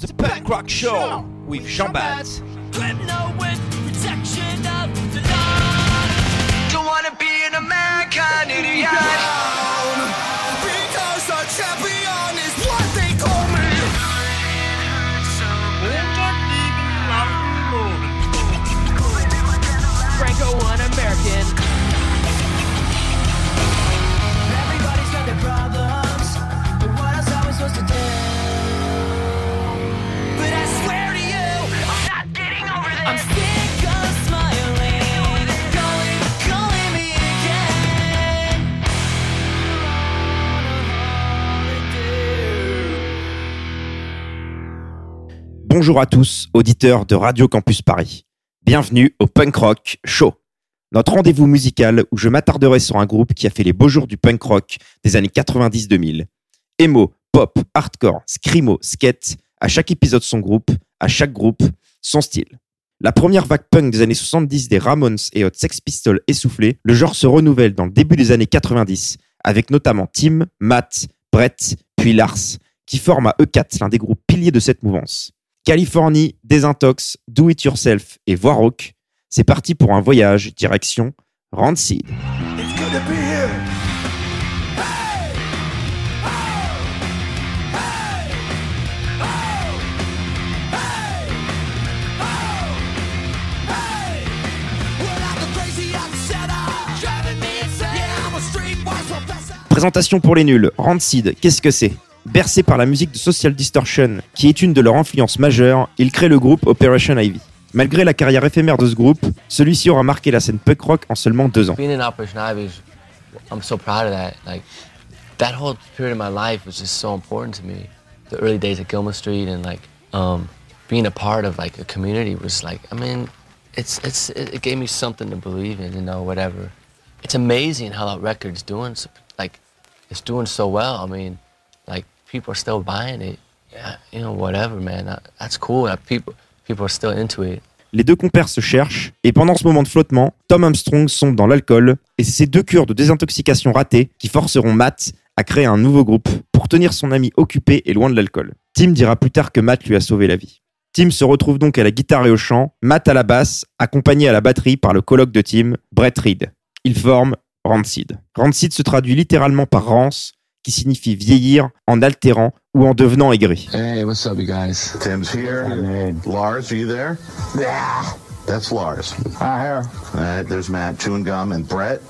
The Punk Rock Show with Jean. Don't wanna be an American idiot. Bonjour à tous, auditeurs de Radio Campus Paris. Bienvenue au Punk Rock Show. Notre rendez-vous musical où je m'attarderai sur un groupe qui a fait les beaux jours du punk rock des années 90-2000. Emo, pop, hardcore, scrimo, skate, à chaque épisode son groupe, à chaque groupe son style. La première vague punk des années 70 des Ramones et Hot Sex Pistols essoufflée, le genre se renouvelle dans le début des années 90, avec notamment Tim, Matt, Brett, puis Lars, qui forment à E4 l'un des groupes piliers de cette mouvance. Californie, Desintox, Do It Yourself et Voirok, c'est parti pour un voyage direction Rancid. It's good to be here. Présentation pour les nuls, Rancid, qu'est-ce que c'est? Bercé par la musique de Social Distortion, qui est une de leurs influences majeures, ils créent le groupe Operation Ivy. Malgré la carrière éphémère de ce groupe, celui-ci aura marqué la scène punk rock en seulement deux ans. I'm so proud of that. Like that whole period of my life was just so important to me. The early days at Gilman Street and like um, being a part of like a community was like, I mean, it's it's it, gave me something to believe in, you know, whatever. It's amazing how that record's doing, like, it's doing so well. I mean, people are still buying it. You know, whatever, man. That, that's cool. That people people are still into it. Les deux compères se cherchent, et pendant ce moment de flottement, Tom Armstrong sombre dans l'alcool, et c'est ces deux cures de désintoxication ratées qui forceront Matt à créer un nouveau groupe pour tenir son ami occupé et loin de l'alcool. Tim dira plus tard que Matt lui a sauvé la vie. Tim se retrouve donc à la guitare et au chant, Matt à la basse, accompagné à la batterie par le coloc de Tim, Brett Reed. Ils forment Rancid. Rancid se traduit littéralement par rance, qui signifie vieillir en altérant ou en devenant aigri. Hey, what's up, you guys? Tim's here. Lars, are you there? Yeah, That's Lars. There's Matt chewing gum and Brett.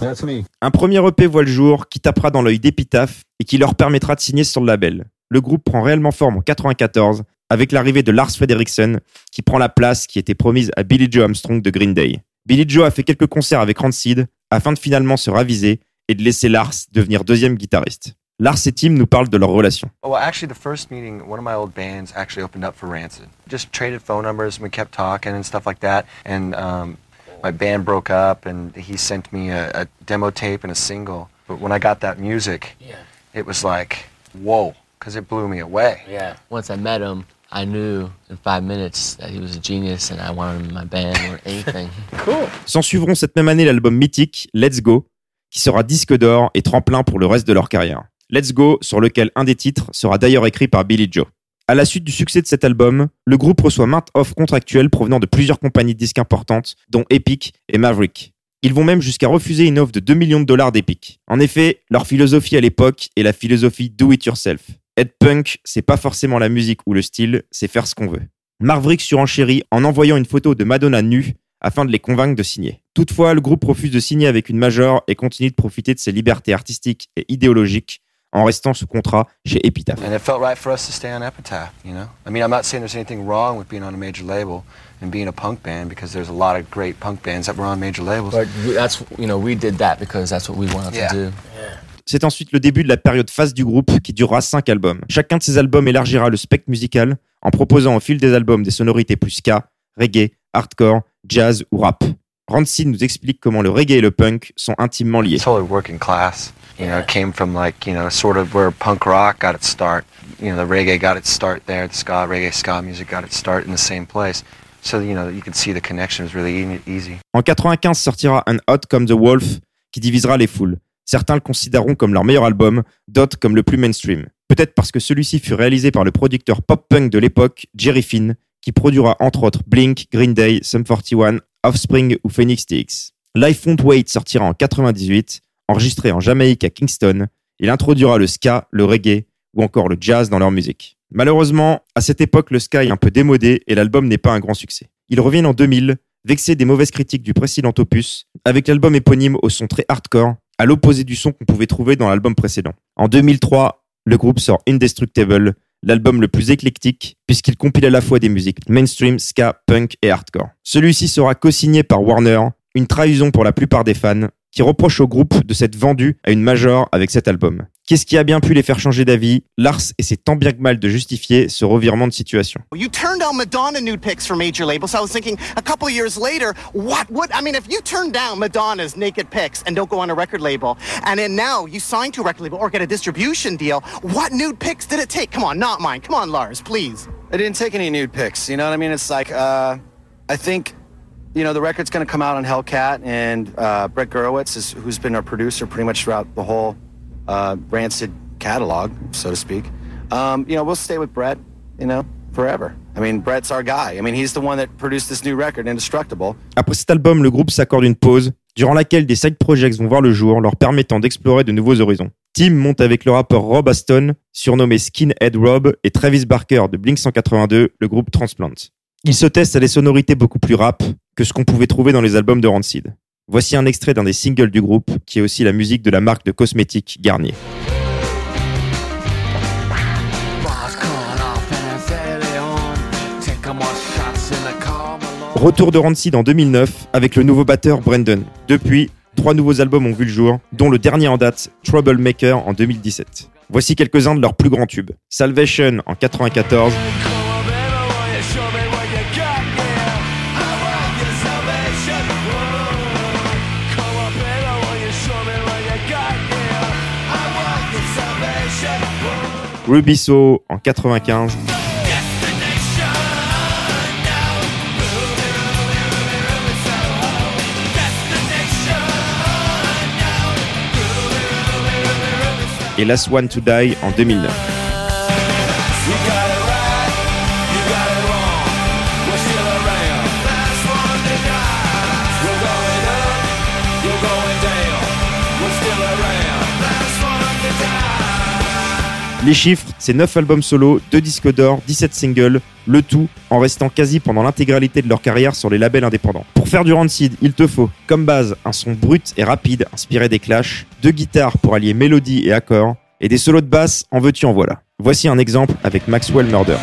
That's me. Un premier EP voit le jour qui tapera dans l'œil d'Epitaph et qui leur permettra de signer sur le label. Le groupe prend réellement forme en 94 avec l'arrivée de Lars Frederiksen qui prend la place qui était promise à Billy Joe Armstrong de Green Day. Billy Joe a fait quelques concerts avec Rancid afin de finalement se raviser et de laisser Lars devenir deuxième guitariste. Lars et Tim nous parlent de leur relation. Well, actually, the first meeting, one of my old bands actually opened up for Rancid. Just traded phone numbers and we kept talking and stuff like that. And um, my band broke up and he sent me a, a demo tape and a single. But when I got that music, Yeah. it was like, whoa, because it blew me away. Yeah. Once I met him, I knew in five minutes that he was a genius and I wanted him in my band or anything. S'en suivront cette même année l'album mythique Let's Go, qui sera disque d'or et tremplin pour le reste de leur carrière. Let's Go, sur lequel un des titres sera d'ailleurs écrit par Billy Joe. À la suite du succès de cet album, le groupe reçoit maintes offres contractuelles provenant de plusieurs compagnies de disques importantes, dont Epic et Maverick. Ils vont même jusqu'à refuser une offre de 2 millions de dollars d'Epic. En effet, leur philosophie à l'époque est la philosophie do it yourself. Être punk, c'est pas forcément la musique ou le style, c'est faire ce qu'on veut. Maverick surenchérit en envoyant une photo de Madonna nue afin de les convaincre de signer. Toutefois, le groupe refuse de signer avec une major et continue de profiter de ses libertés artistiques et idéologiques en restant sous contrat chez Epitaph. And it felt right for us to stay on Epitaph, you know? I mean, I'm not saying there's anything wrong with being on a major label and being a punk band because there's a lot of great punk bands that were on major labels. But we- that's you know we did that because that's what we wanted Yeah. to do. C'est ensuite le début de la période phase du groupe qui durera 5 albums. Chacun de ces albums élargira le spectre musical en proposant au fil des albums des sonorités plus ska, reggae, hardcore, jazz ou rap. Rancid nous explique comment le reggae et le punk sont intimement liés. totally working class. You know, it came from like, you know, sort of where punk rock got its start. You know, the reggae got its start there, the ska, reggae, ska music got its start in the same place. So, you know, you could see the connection was really e- easy. En 95 sortira un Hot Come the Wolf qui divisera les foules. Certains le considéreront comme leur meilleur album, d'autres comme le plus mainstream. Peut-être parce que celui-ci fut réalisé par le producteur pop-punk de l'époque, Jerry Finn, qui produira entre autres Blink, Green Day, Sum 41, Offspring ou Phoenix TX. Life Won't Wait sortira en 98, enregistré en Jamaïque à Kingston. Il introduira le ska, le reggae ou encore le jazz dans leur musique. Malheureusement, à cette époque, le ska est un peu démodé et l'album n'est pas un grand succès. Ils reviennent en 2000, vexés des mauvaises critiques du précédent opus, avec l'album éponyme au son très hardcore, à l'opposé du son qu'on pouvait trouver dans l'album précédent. En 2003, le groupe sort Indestructible, l'album le plus éclectique, puisqu'il compile à la fois des musiques mainstream, ska, punk et hardcore. Celui-ci sera co-signé par Warner, une trahison pour la plupart des fans, qui reproche au groupe de s'être vendu à une major avec cet album. Qu'est-ce qui a bien pu les faire changer d'avis? Lars essaie tant bien que mal de justifier ce revirement de situation. You turned down Madonna nude pics for major labels. I was thinking a couple years later, what would I mean if you turn down Madonna's naked pics and don't go on a record label, and then now you sign to a record label or get a distribution deal, what nude pics did it take? Come on, not mine. Come on, Lars, please. I didn't take any nude pics. You know what I mean? It's like, uh, I think, you know, the record's going to come out on Hellcat, and uh, Brett Gurewitz, is, who's been our producer pretty much throughout the whole uh, Rancid catalog, so to speak. Um, you know, we'll stay with Brett, you know, forever. I mean, Brett's our guy. I mean, he's the one that produced this new record, Indestructible. Après cet album, le groupe s'accorde une pause, durant laquelle des side projects vont voir le jour, leur permettant d'explorer de nouveaux horizons. Tim monte avec le rappeur Rob Aston, surnommé Skinhead Rob, et Travis Barker de Blink 182, le groupe Transplant. Ils se testent à des sonorités beaucoup plus rap que ce qu'on pouvait trouver dans les albums de Rancid. Voici un extrait d'un des singles du groupe, qui est aussi la musique de la marque de cosmétiques Garnier. Retour de Rancid en 2009 avec le nouveau batteur Brendan. Depuis, trois nouveaux albums ont vu le jour, dont le dernier en date, Troublemaker en 2017. Voici quelques-uns de leurs plus grands tubes. Salvation en 94, Ruby So en 95, et Last One to Die en 2009. Les chiffres, c'est 9 albums solo, 2 disques d'or, 17 singles, le tout en restant quasi pendant l'intégralité de leur carrière sur les labels indépendants. Pour faire du Rancid, il te faut, comme base, un son brut et rapide inspiré des Clash, deux guitares pour allier mélodie et accords, et des solos de basse en veux-tu en voilà. Voici un exemple avec Maxwell Murder.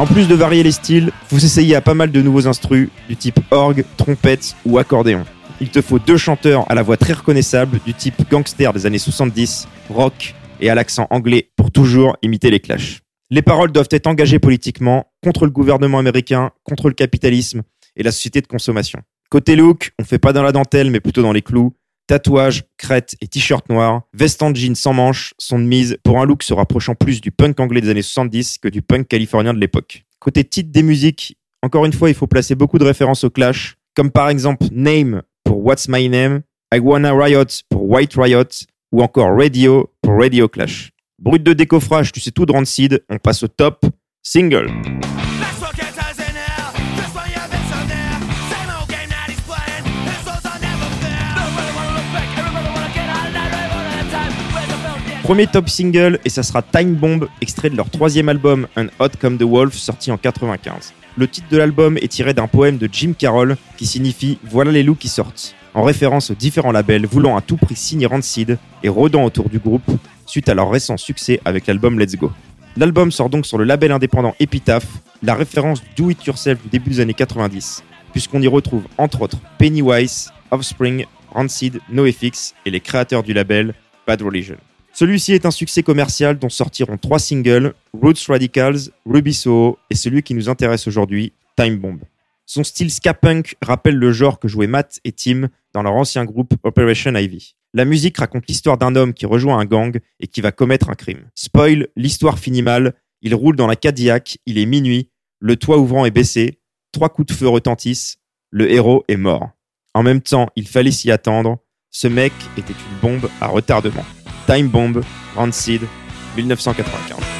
En plus de varier les styles, vous essayez à pas mal de nouveaux instrus du type orgue, trompette ou accordéon. Il te faut deux chanteurs à la voix très reconnaissable du type gangster des années 70, rock et à l'accent anglais pour toujours imiter les clashs. Les paroles doivent être engagées politiquement contre le gouvernement américain, contre le capitalisme et la société de consommation. Côté look, on fait pas dans la dentelle mais plutôt dans les clous. Tatouage, crête et t-shirt noir, veste en jean sans manches sont de mise pour un look se rapprochant plus du punk anglais des années 70 que du punk californien de l'époque. Côté titre des musiques, encore une fois, il faut placer beaucoup de références au Clash, comme par exemple Name pour What's My Name, I Wanna Riot pour White Riot, ou encore Radio pour Radio Clash. Brut de décoffrage, tu sais tout de Rancid, on passe au top single. Premier top single, et ça sera Time Bomb, extrait de leur troisième album, Un Hot Come the Wolf, sorti en 95. Le titre de l'album est tiré d'un poème de Jim Carroll qui signifie Voilà les loups qui sortent, en référence aux différents labels voulant à tout prix signer Rancid et rôdant autour du groupe suite à leur récent succès avec l'album Let's Go. L'album sort donc sur le label indépendant Epitaph, la référence du do-it-yourself du début des années 90, puisqu'on y retrouve entre autres Pennywise, Offspring, Rancid, NoFX et les créateurs du label Bad Religion. Celui-ci est un succès commercial dont sortiront trois singles, Roots Radicals, Ruby Soho et celui qui nous intéresse aujourd'hui, Time Bomb. Son style ska punk rappelle le genre que jouaient Matt et Tim dans leur ancien groupe Operation Ivy. La musique raconte l'histoire d'un homme qui rejoint un gang et qui va commettre un crime. Spoil, l'histoire finit mal, Il roule dans la Cadillac, il est minuit, le toit ouvrant est baissé, trois coups de feu retentissent, le héros est mort. En même temps, il fallait s'y attendre, ce mec était une bombe à retardement. Time Bomb, Rancid, 1995.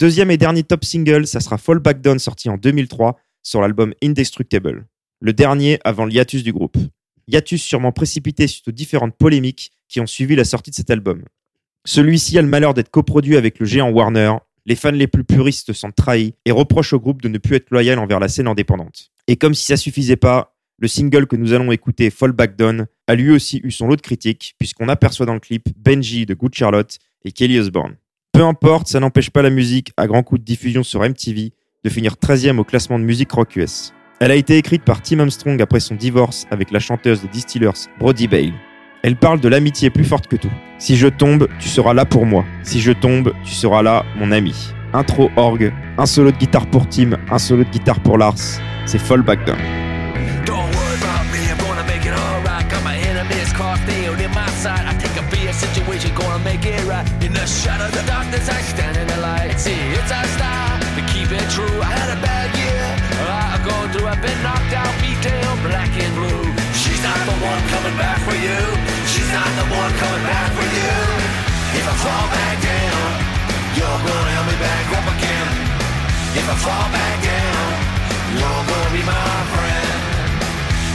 Deuxième et dernier top single, ça sera Fall Back Down sorti en 2003 sur l'album Indestructible. Le dernier avant le hiatus du groupe. Hiatus sûrement précipité suite aux différentes polémiques qui ont suivi la sortie de cet album. Celui-ci a le malheur d'être coproduit avec le géant Warner. Les fans les plus puristes sentent trahis et reprochent au groupe de ne plus être loyal envers la scène indépendante. Et comme si ça suffisait pas, le single que nous allons écouter, Fall Back Down, a lui aussi eu son lot de critiques puisqu'on aperçoit dans le clip Benji de Good Charlotte et Kelly Osbourne. Peu importe, ça n'empêche pas la musique, à grands coups de diffusion sur MTV, de finir 13e au classement de musique rock US. Elle a été écrite par Tim Armstrong après son divorce avec la chanteuse des Distillers, Brody Bale. Elle parle de l'amitié plus forte que tout. Si je tombe, tu seras là pour moi. Si je tombe, tu seras là, mon ami. Intro orgue, un solo de guitare pour Tim, un solo de guitare pour Lars. C'est Fall Back Down. Shadow the darkness, I stand in the light. See, it's our style to keep it true. I had a bad year, of going through. I've been knocked out, beat down, black and blue. She's not the one coming back for you. She's not the one coming back for you. If I fall back down, you're gonna help me back up again. If I fall back down, you're gonna be my friend.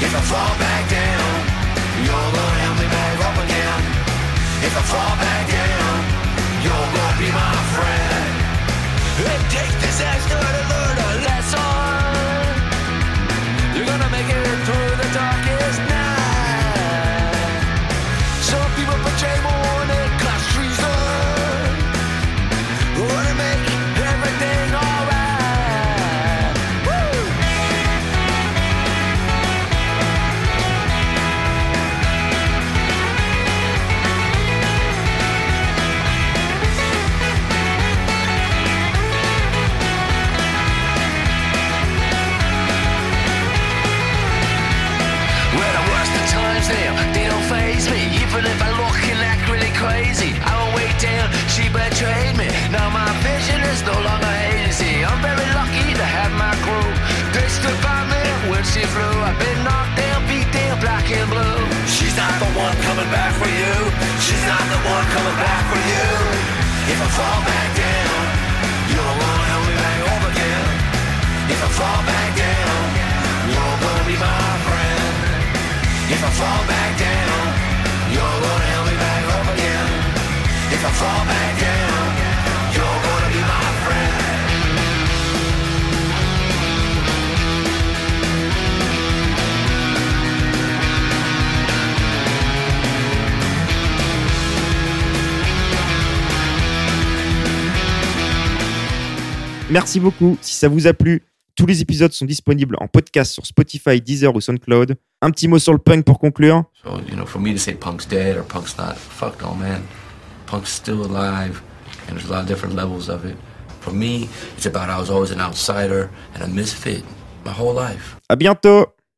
If I fall back down, you're gonna help me back up again. If I fall back down, fall back down, you're gonna help me back up again. If I fall back down, you're gonna be my friend. If I fall back down, you're gonna help me back up again. If I fall back down, Merci beaucoup. Si ça vous a plu, Tous les épisodes sont disponibles en podcast sur Spotify, Deezer ou SoundCloud. Un petit mot sur le punk pour conclure. So, you know, for me to say punk's dead or punk's not, fuck no, man. Punk's still alive, and there's a lot of different levels of it. For me, it's about I was always an outsider and a misfit my whole life. À bientôt